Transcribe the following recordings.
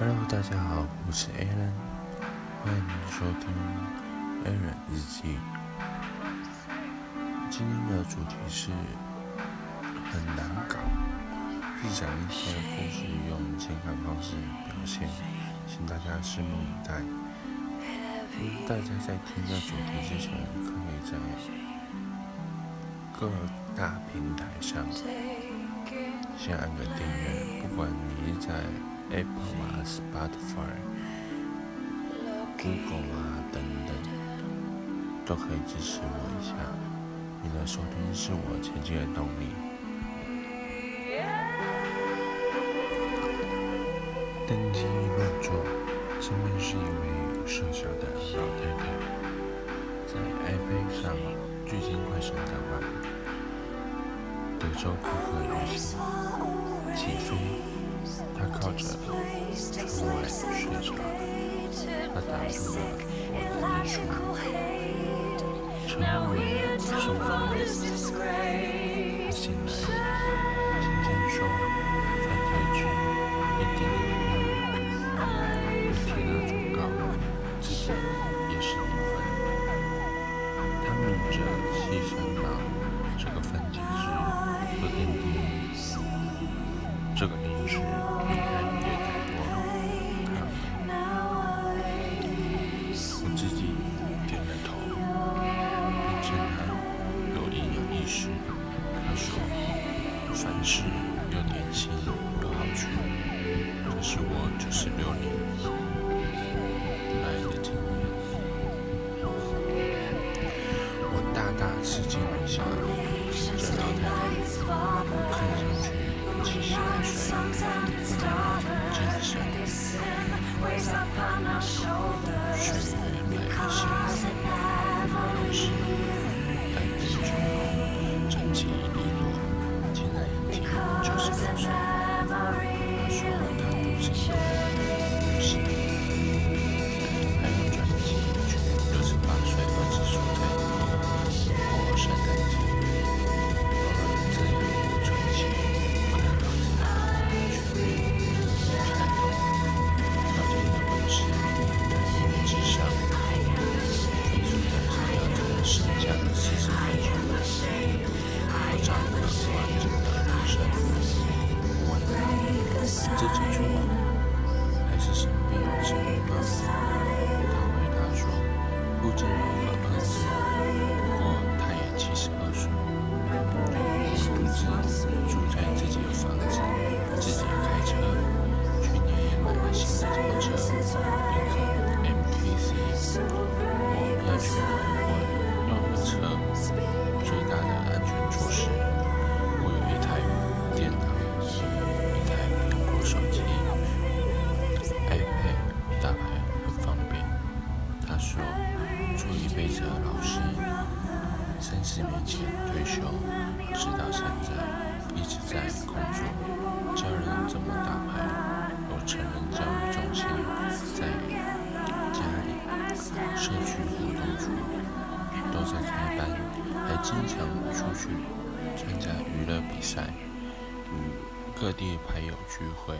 Hello，大家好，我是 Alan，欢迎收听 Alan 日记。今天的主题是很难搞，是讲一些故事用情感方式表现，请大家拭目以待。大家在听这主题之前，可以在各大平台上先按个订阅，不管你在 Apple 啊、Spotify、Google 啊等等，都可以支持我一下。你的收听是我前进的动力。登机入座，前面是一位瘦小的老太太，在 iPad 上聚精会神地玩。德州扑克游戏起飞。他靠着窗外睡着，他打住了我的日出。车外是我的他醒来，轻轻说：“翻回去，一点点亮。”替他忠告，自己也是一份。他抿着细声道，这个分解是不点低，这个零食。是有点心，有好处。这是我九十六年来的经验。我大大吃惊了一下，这老太生。自己做还是身边有子女吗？他回答说：“不仅有个儿子，不过他也七十二岁，独自住在自己的房子，自己开车，去年也买了新的轿车，一个 MPC。我要去我要的车，最大的安全措施，社区活动处都在开班，还经常出去参加娱乐比赛。与各地牌友聚会，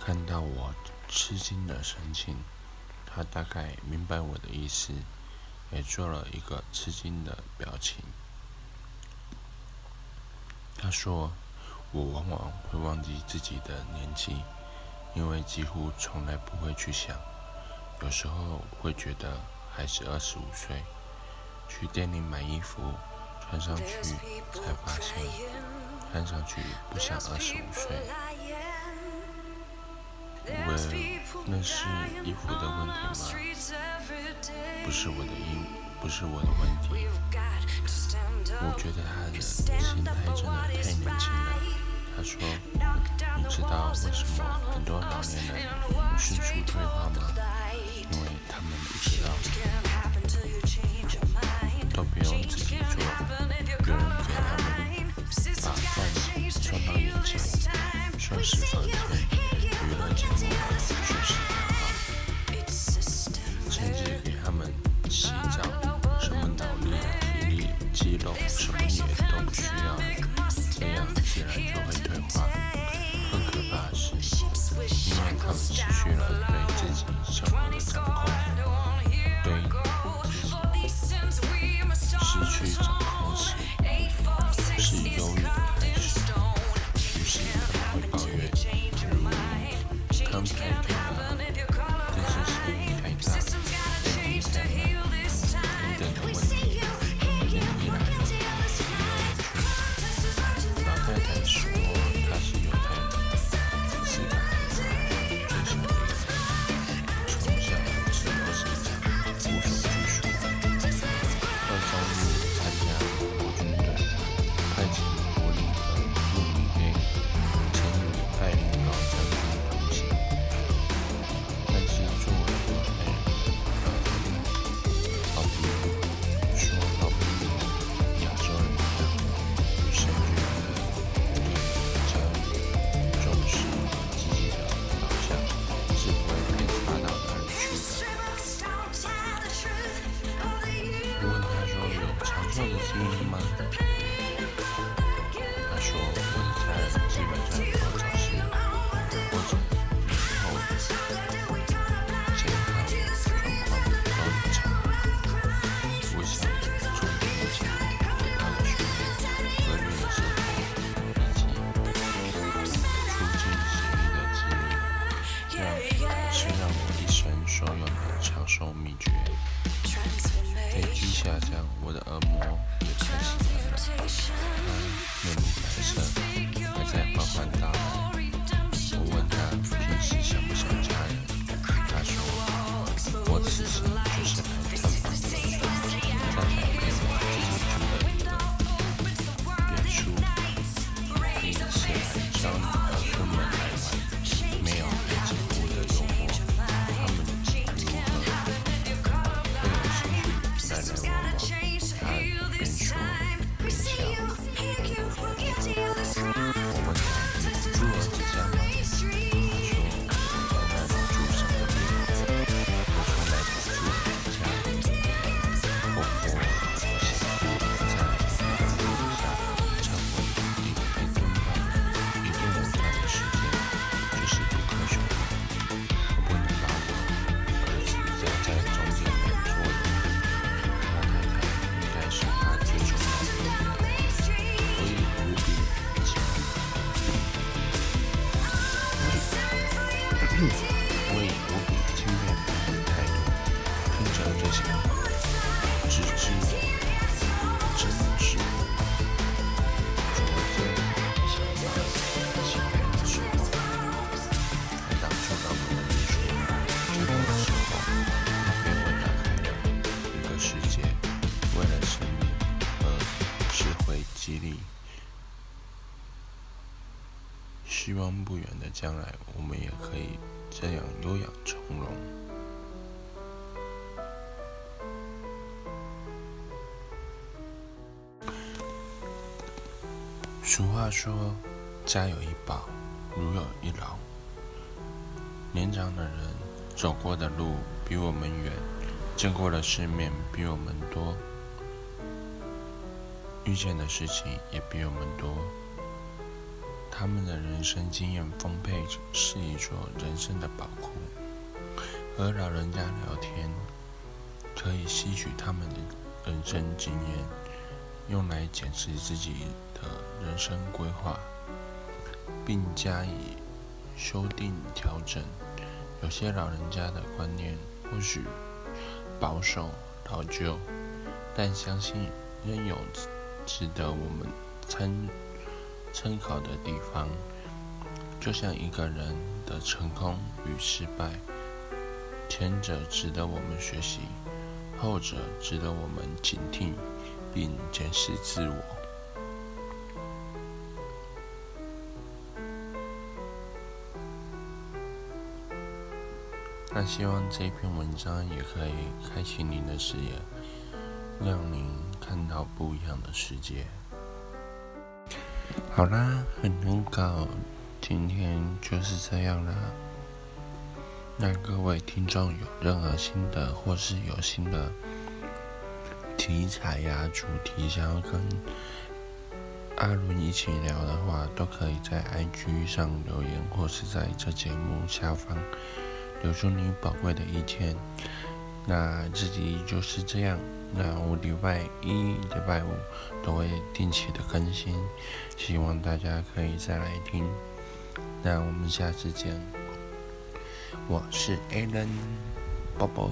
看到我吃惊的神情，他大概明白我的意思，也做了一个吃惊的表情。他说：“我往往会忘记自己的年纪，因为几乎从来不会去想，有时候会觉得还是二十五岁。去店里买衣服，穿上去才发现。”看上去不像二十五岁，喂，那是衣服的问题吗？不是我的衣，不是我的问题。我觉得他的心态真的太年轻了。他说：“你知道为什么很多老年人迅速退化吗？肌肉什么也都不需要，这，是让我一生所有的长寿秘诀。飞机下降，我的耳膜也开始感染，它面露白色，还在缓缓打来。我问他平时想不想家人，激励。希望不远的将来，我们也可以这样优雅从容。俗话说：“家有一宝，如有一老。”年长的人走过的路比我们远，见过的世面比我们多，遇见的事情也比我们多。他们的人生经验丰沛，是一座人生的宝库。和老人家聊天，可以吸取他们的人生经验，用来检视自己的人生规划，并加以修订调整。有些老人家的观念或许保守老旧，但相信仍有值得我们参参考的地方。就像一个人的成功与失败，前者值得我们学习，后者值得我们警惕并检视自我。那希望这篇文章也可以开启您的视野，让您看到不一样的世界。好啦，很难搞，今天就是这样啦。那各位听众有任何心得，或是有新的题材呀、主题想要跟阿伦一起聊的话，都可以在 IG 上留言，或是在这节目下方留出你宝贵的意见。那自己就是这样。那我礼拜一、礼拜五都会定期的更新，希望大家可以再来听。那我们下次见。我是 Alan，宝宝。